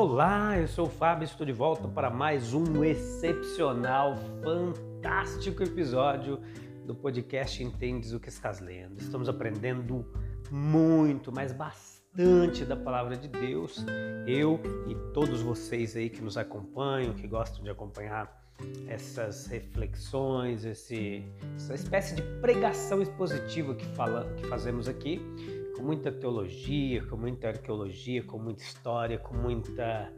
Olá, eu sou o Fábio, estou de volta para mais um excepcional, fantástico episódio do podcast Entendes o que estás lendo. Estamos aprendendo muito, mas bastante da palavra de Deus. Eu e todos vocês aí que nos acompanham, que gostam de acompanhar essas reflexões, esse, essa espécie de pregação expositiva que, fala, que fazemos aqui com muita teologia, com muita arqueologia, com muita história, com muita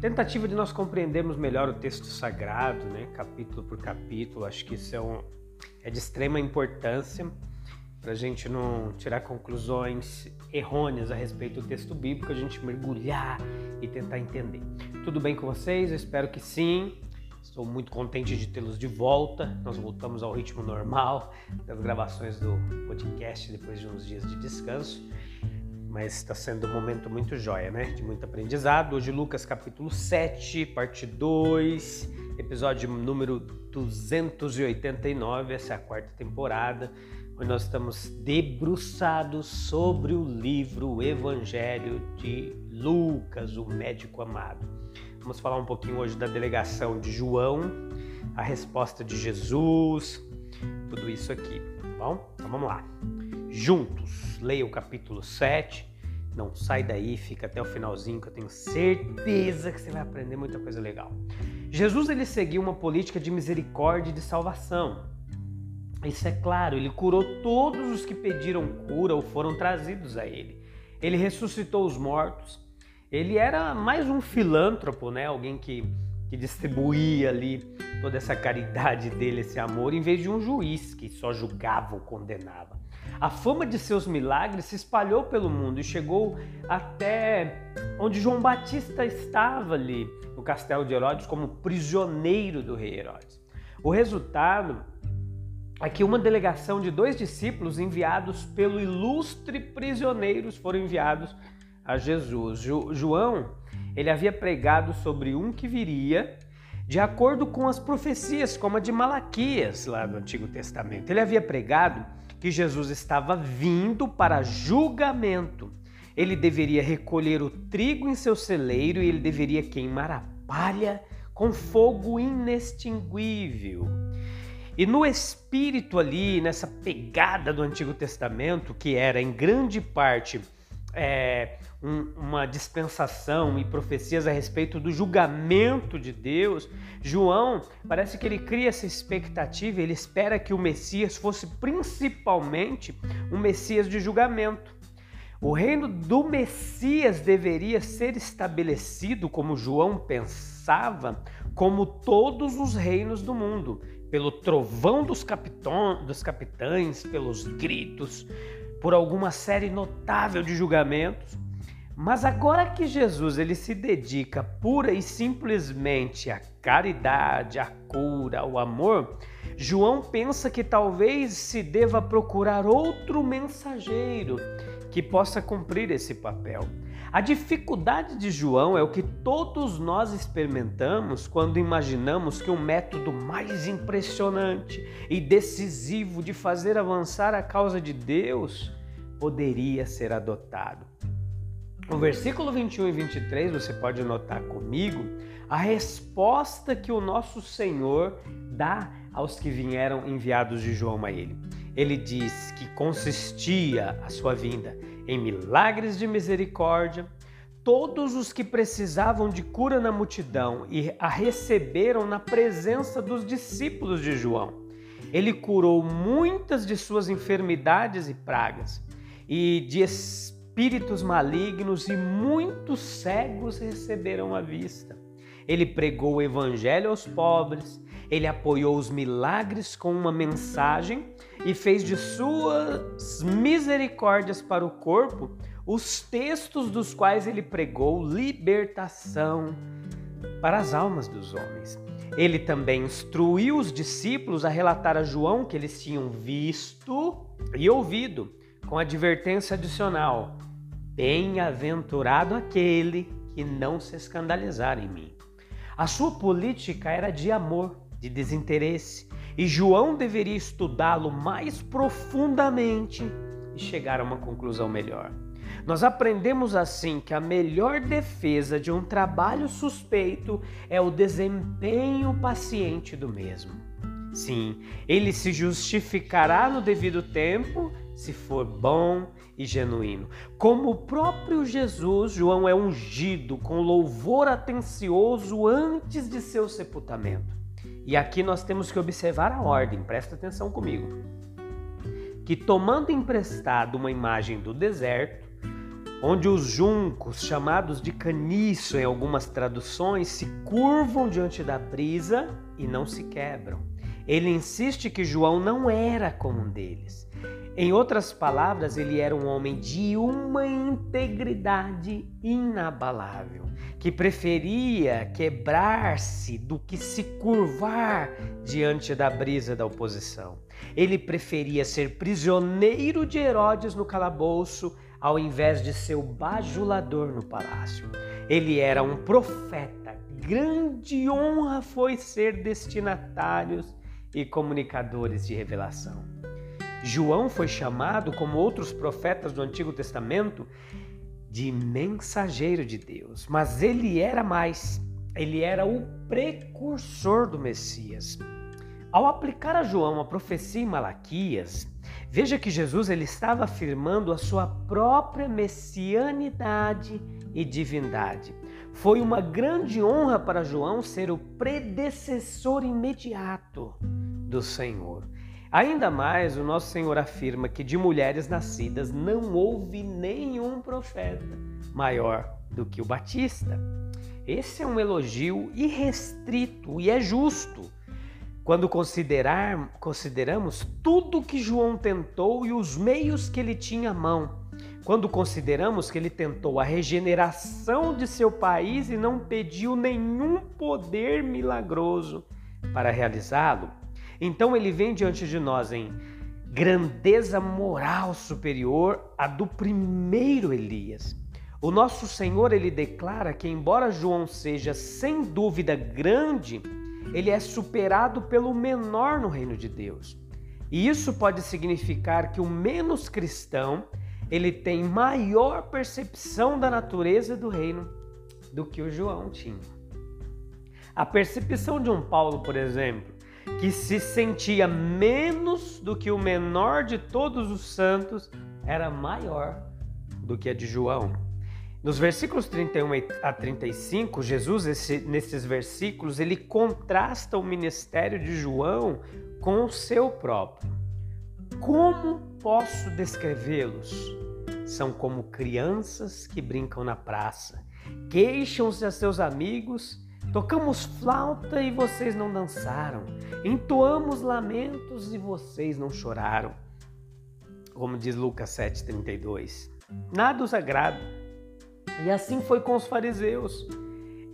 tentativa de nós compreendermos melhor o texto sagrado, né, capítulo por capítulo. Acho que isso é, um, é de extrema importância para a gente não tirar conclusões errôneas a respeito do texto bíblico, a gente mergulhar e tentar entender. Tudo bem com vocês? Eu espero que sim. Estou muito contente de tê-los de volta. Nós voltamos ao ritmo normal das gravações do podcast depois de uns dias de descanso. Mas está sendo um momento muito jóia, né? De muito aprendizado. Hoje, Lucas capítulo 7, parte 2, episódio número 289. Essa é a quarta temporada, onde nós estamos debruçados sobre o livro o Evangelho de Lucas, o médico amado. Vamos falar um pouquinho hoje da delegação de João, a resposta de Jesus, tudo isso aqui, tá bom? Então vamos lá. Juntos, leia o capítulo 7. Não sai daí, fica até o finalzinho que eu tenho certeza que você vai aprender muita coisa legal. Jesus ele seguiu uma política de misericórdia e de salvação. Isso é claro, ele curou todos os que pediram cura ou foram trazidos a ele. Ele ressuscitou os mortos, ele era mais um filântropo, né? Alguém que, que distribuía ali toda essa caridade dele, esse amor, em vez de um juiz que só julgava ou condenava. A fama de seus milagres se espalhou pelo mundo e chegou até onde João Batista estava ali, no castelo de Herodes, como prisioneiro do rei Herodes. O resultado é que uma delegação de dois discípulos enviados pelo ilustre prisioneiros foram enviados a Jesus. Jo, João, ele havia pregado sobre um que viria de acordo com as profecias, como a de Malaquias, lá do Antigo Testamento. Ele havia pregado que Jesus estava vindo para julgamento. Ele deveria recolher o trigo em seu celeiro e ele deveria queimar a palha com fogo inextinguível. E no espírito ali, nessa pegada do Antigo Testamento, que era em grande parte é, um, uma dispensação e profecias a respeito do julgamento de Deus, João parece que ele cria essa expectativa, ele espera que o Messias fosse principalmente um Messias de julgamento. O reino do Messias deveria ser estabelecido, como João pensava, como todos os reinos do mundo, pelo trovão dos, capitão, dos capitães, pelos gritos, por alguma série notável de julgamentos. Mas agora que Jesus ele se dedica pura e simplesmente à caridade, à cura, ao amor, João pensa que talvez se deva procurar outro mensageiro que possa cumprir esse papel. A dificuldade de João é o que todos nós experimentamos quando imaginamos que um método mais impressionante e decisivo de fazer avançar a causa de Deus poderia ser adotado. No versículo 21 e 23, você pode notar comigo a resposta que o nosso Senhor dá aos que vieram enviados de João a ele. Ele diz que consistia a sua vinda em milagres de misericórdia. Todos os que precisavam de cura na multidão e a receberam na presença dos discípulos de João. Ele curou muitas de suas enfermidades e pragas, e de espíritos malignos, e muitos cegos receberam a vista. Ele pregou o evangelho aos pobres, Ele apoiou os milagres com uma mensagem e fez de suas misericórdias para o corpo os textos dos quais ele pregou libertação para as almas dos homens. Ele também instruiu os discípulos a relatar a João que eles tinham visto e ouvido, com advertência adicional: Bem-aventurado aquele que não se escandalizar em mim. A sua política era de amor, de desinteresse, e João deveria estudá-lo mais profundamente e chegar a uma conclusão melhor. Nós aprendemos assim que a melhor defesa de um trabalho suspeito é o desempenho paciente do mesmo. Sim, ele se justificará no devido tempo se for bom e genuíno. Como o próprio Jesus, João é ungido com louvor atencioso antes de seu sepultamento. E aqui nós temos que observar a ordem, presta atenção comigo. Que tomando emprestado uma imagem do deserto, onde os juncos, chamados de caniço em algumas traduções, se curvam diante da brisa e não se quebram. Ele insiste que João não era como um deles. Em outras palavras, ele era um homem de uma integridade inabalável, que preferia quebrar-se do que se curvar diante da brisa da oposição. Ele preferia ser prisioneiro de Herodes no calabouço ao invés de ser o bajulador no palácio. Ele era um profeta. Grande honra foi ser destinatários e comunicadores de revelação. João foi chamado, como outros profetas do Antigo Testamento, de mensageiro de Deus, mas ele era mais, ele era o precursor do Messias. Ao aplicar a João a profecia em Malaquias, veja que Jesus ele estava afirmando a sua própria messianidade e divindade. Foi uma grande honra para João ser o predecessor imediato do Senhor. Ainda mais, o nosso Senhor afirma que de mulheres nascidas não houve nenhum profeta maior do que o Batista. Esse é um elogio irrestrito e é justo quando considerar, consideramos tudo que João tentou e os meios que ele tinha à mão. Quando consideramos que ele tentou a regeneração de seu país e não pediu nenhum poder milagroso para realizá-lo, então ele vem diante de nós em grandeza moral superior à do primeiro Elias. O nosso Senhor ele declara que embora João seja sem dúvida grande, ele é superado pelo menor no reino de Deus. E isso pode significar que o menos cristão, ele tem maior percepção da natureza do reino do que o João tinha. A percepção de um Paulo, por exemplo, que se sentia menos do que o menor de todos os santos, era maior do que a de João. Nos versículos 31 a 35, Jesus, esse, nesses versículos, ele contrasta o ministério de João com o seu próprio. Como posso descrevê-los? São como crianças que brincam na praça, queixam-se a seus amigos Tocamos flauta e vocês não dançaram. Entoamos lamentos e vocês não choraram. Como diz Lucas 7,32. Nada os agrada. E assim foi com os fariseus.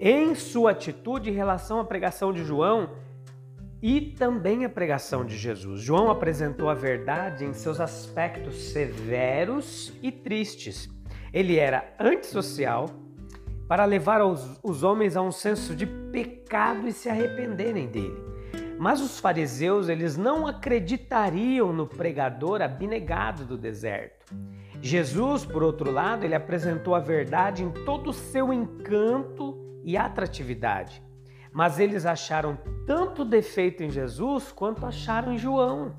Em sua atitude em relação à pregação de João e também a pregação de Jesus. João apresentou a verdade em seus aspectos severos e tristes. Ele era antissocial, para levar os, os homens a um senso de pecado e se arrependerem dele. Mas os fariseus, eles não acreditariam no pregador abnegado do deserto. Jesus, por outro lado, ele apresentou a verdade em todo o seu encanto e atratividade. Mas eles acharam tanto defeito em Jesus quanto acharam em João.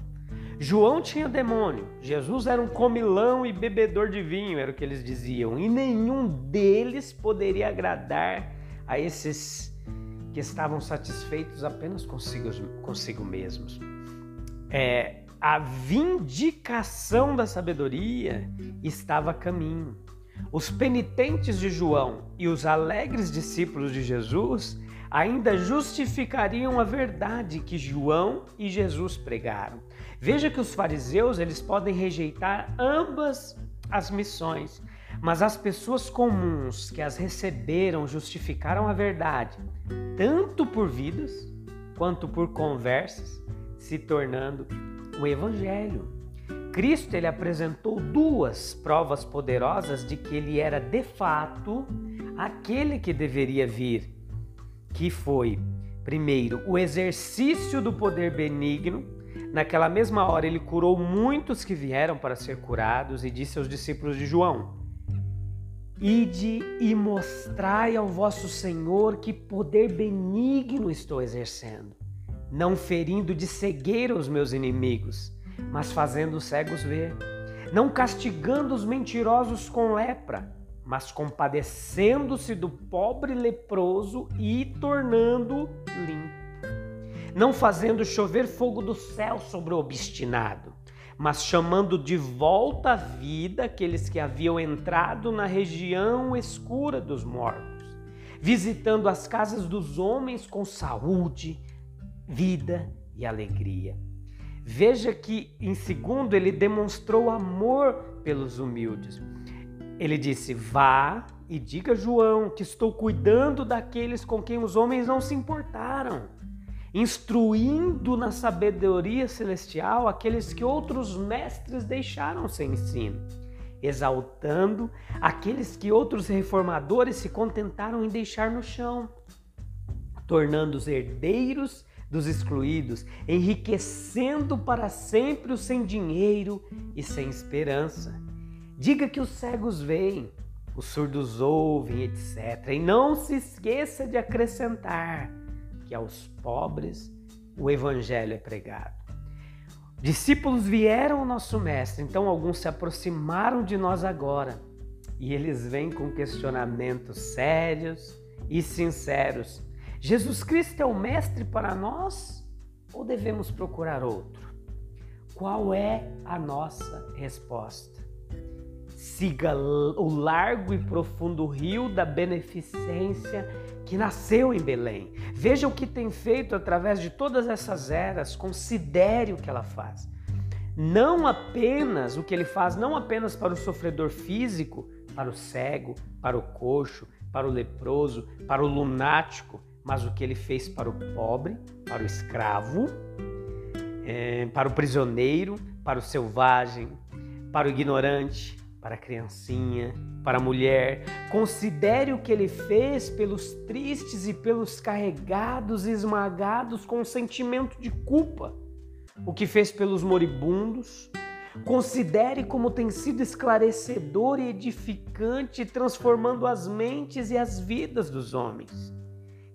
João tinha demônio, Jesus era um comilão e bebedor de vinho, era o que eles diziam, e nenhum deles poderia agradar a esses que estavam satisfeitos apenas consigo, consigo mesmos. É, a vindicação da sabedoria estava a caminho. Os penitentes de João e os alegres discípulos de Jesus ainda justificariam a verdade que João e Jesus pregaram. Veja que os fariseus, eles podem rejeitar ambas as missões, mas as pessoas comuns que as receberam justificaram a verdade, tanto por vidas quanto por conversas, se tornando o evangelho. Cristo ele apresentou duas provas poderosas de que ele era de fato aquele que deveria vir, que foi, primeiro, o exercício do poder benigno. Naquela mesma hora ele curou muitos que vieram para ser curados e disse aos discípulos de João: Ide e mostrai ao vosso Senhor que poder benigno estou exercendo, não ferindo de cegueira os meus inimigos, mas fazendo os cegos ver, não castigando os mentirosos com lepra, mas compadecendo-se do pobre leproso e tornando limpo, não fazendo chover fogo do céu sobre o obstinado, mas chamando de volta à vida aqueles que haviam entrado na região escura dos mortos, visitando as casas dos homens com saúde, vida e alegria. Veja que, em segundo, ele demonstrou amor pelos humildes. Ele disse: Vá e diga a João que estou cuidando daqueles com quem os homens não se importaram instruindo na sabedoria celestial aqueles que outros mestres deixaram sem ensino, exaltando aqueles que outros reformadores se contentaram em deixar no chão, tornando os herdeiros dos excluídos, enriquecendo para sempre os sem dinheiro e sem esperança. Diga que os cegos veem, os surdos ouvem, etc. E não se esqueça de acrescentar que aos pobres o evangelho é pregado. Discípulos vieram ao nosso mestre, então alguns se aproximaram de nós agora e eles vêm com questionamentos sérios e sinceros. Jesus Cristo é o mestre para nós ou devemos procurar outro? Qual é a nossa resposta? Siga o largo e profundo rio da beneficência que nasceu em Belém. Veja o que tem feito através de todas essas eras, considere o que ela faz. Não apenas o que ele faz, não apenas para o sofredor físico, para o cego, para o coxo, para o leproso, para o lunático, mas o que ele fez para o pobre, para o escravo, é, para o prisioneiro, para o selvagem, para o ignorante, para a criancinha, para a mulher. Considere o que ele fez pelos tristes e pelos carregados e esmagados com um sentimento de culpa. O que fez pelos moribundos. Considere como tem sido esclarecedor e edificante, transformando as mentes e as vidas dos homens.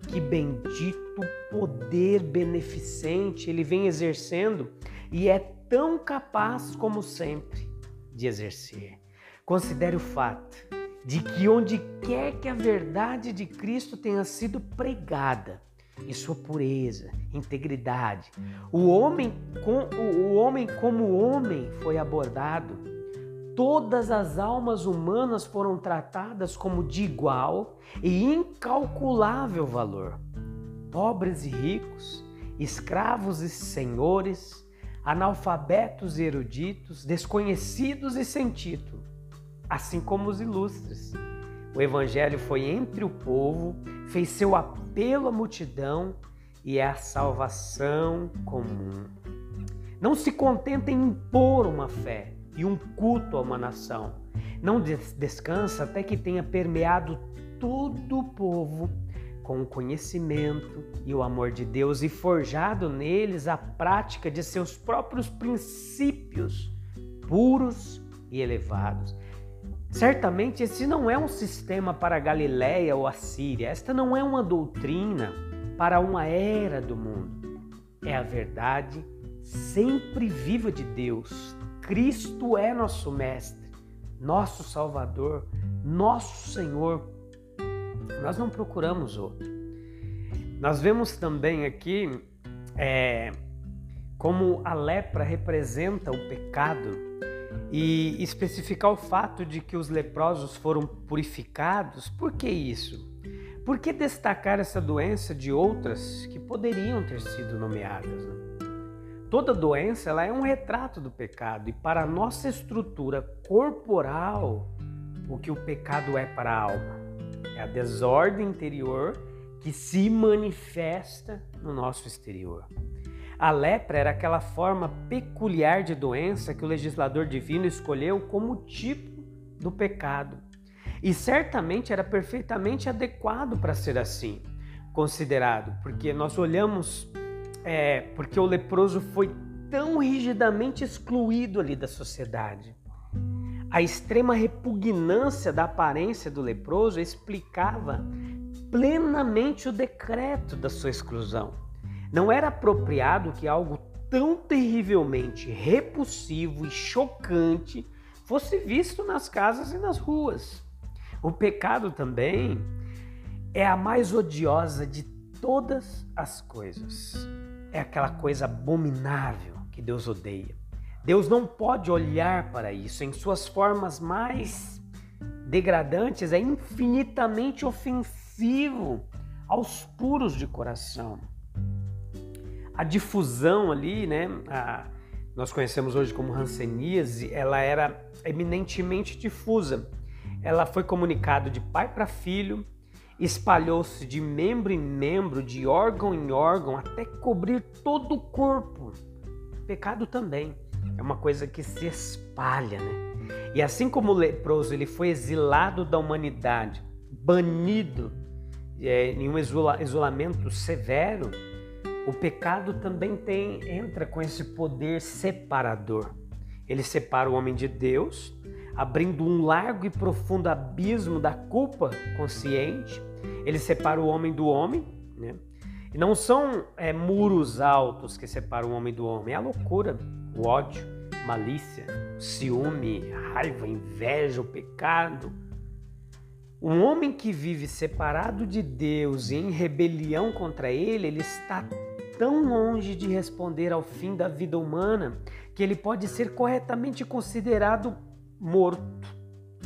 Que bendito poder beneficente ele vem exercendo e é tão capaz como sempre de exercer. Considere o fato de que onde quer que a verdade de Cristo tenha sido pregada, em sua pureza, integridade, o homem, com, o homem como homem foi abordado, todas as almas humanas foram tratadas como de igual e incalculável valor. Pobres e ricos, escravos e senhores, analfabetos e eruditos, desconhecidos e título assim como os ilustres. O evangelho foi entre o povo, fez seu apelo à multidão e é a salvação comum. Não se contenta em impor uma fé e um culto a uma nação. Não descansa até que tenha permeado todo o povo com o conhecimento e o amor de Deus e forjado neles a prática de seus próprios princípios puros e elevados. Certamente esse não é um sistema para Galiléia ou Assíria, esta não é uma doutrina para uma era do mundo. É a verdade sempre viva de Deus. Cristo é nosso Mestre, nosso Salvador, nosso Senhor. Nós não procuramos outro. Nós vemos também aqui é, como a lepra representa o pecado e especificar o fato de que os leprosos foram purificados. Por que isso? por que destacar essa doença de outras que poderiam ter sido nomeadas? Né? Toda doença ela é um retrato do pecado e para a nossa estrutura corporal, o que o pecado é para a alma é a desordem interior que se manifesta no nosso exterior. A lepra era aquela forma peculiar de doença que o legislador divino escolheu como tipo do pecado. E certamente era perfeitamente adequado para ser assim, considerado, porque nós olhamos, é, porque o leproso foi tão rigidamente excluído ali da sociedade. A extrema repugnância da aparência do leproso explicava plenamente o decreto da sua exclusão. Não era apropriado que algo tão terrivelmente repulsivo e chocante fosse visto nas casas e nas ruas. O pecado também é a mais odiosa de todas as coisas. É aquela coisa abominável que Deus odeia. Deus não pode olhar para isso em suas formas mais degradantes, é infinitamente ofensivo aos puros de coração. A difusão ali, né? A, nós conhecemos hoje como hanseníase, ela era eminentemente difusa. Ela foi comunicado de pai para filho, espalhou-se de membro em membro, de órgão em órgão, até cobrir todo o corpo. Pecado também é uma coisa que se espalha, né? E assim como o leproso ele foi exilado da humanidade, banido é, em um isolamento severo, o pecado também tem entra com esse poder separador. Ele separa o homem de Deus, abrindo um largo e profundo abismo da culpa consciente. Ele separa o homem do homem, né? E não são é, muros altos que separam o homem do homem, é a loucura, o ódio, malícia, ciúme, raiva, inveja, o pecado. Um homem que vive separado de Deus e em rebelião contra Ele, ele está tão longe de responder ao fim da vida humana que ele pode ser corretamente considerado morto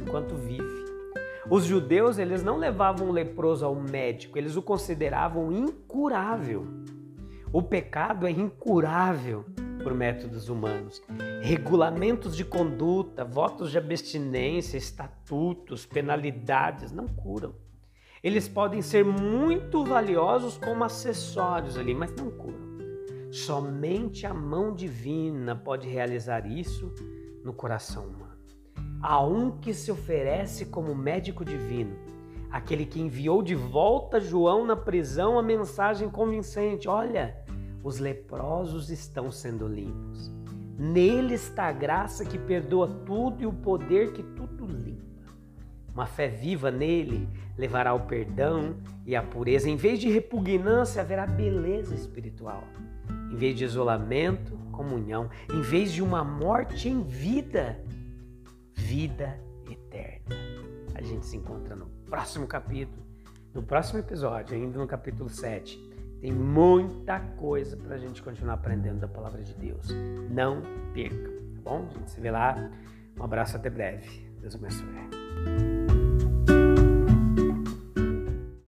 enquanto vive. Os judeus eles não levavam o leproso ao médico, eles o consideravam incurável. O pecado é incurável por métodos humanos. Regulamentos de conduta, votos de abstinência, estatutos, penalidades não curam. Eles podem ser muito valiosos como acessórios ali, mas não curam. Somente a mão divina pode realizar isso no coração humano. Há um que se oferece como médico divino, aquele que enviou de volta João na prisão a mensagem convincente: olha, os leprosos estão sendo limpos. Nele está a graça que perdoa tudo e o poder que tudo limpa. Uma fé viva nele levará ao perdão e à pureza. Em vez de repugnância, haverá beleza espiritual. Em vez de isolamento, comunhão. Em vez de uma morte em vida, vida eterna. A gente se encontra no próximo capítulo, no próximo episódio, ainda no capítulo 7 tem muita coisa para a gente continuar aprendendo da palavra de Deus. Não perca, tá bom? A gente se vê lá. Um abraço até breve. Deus abençoe.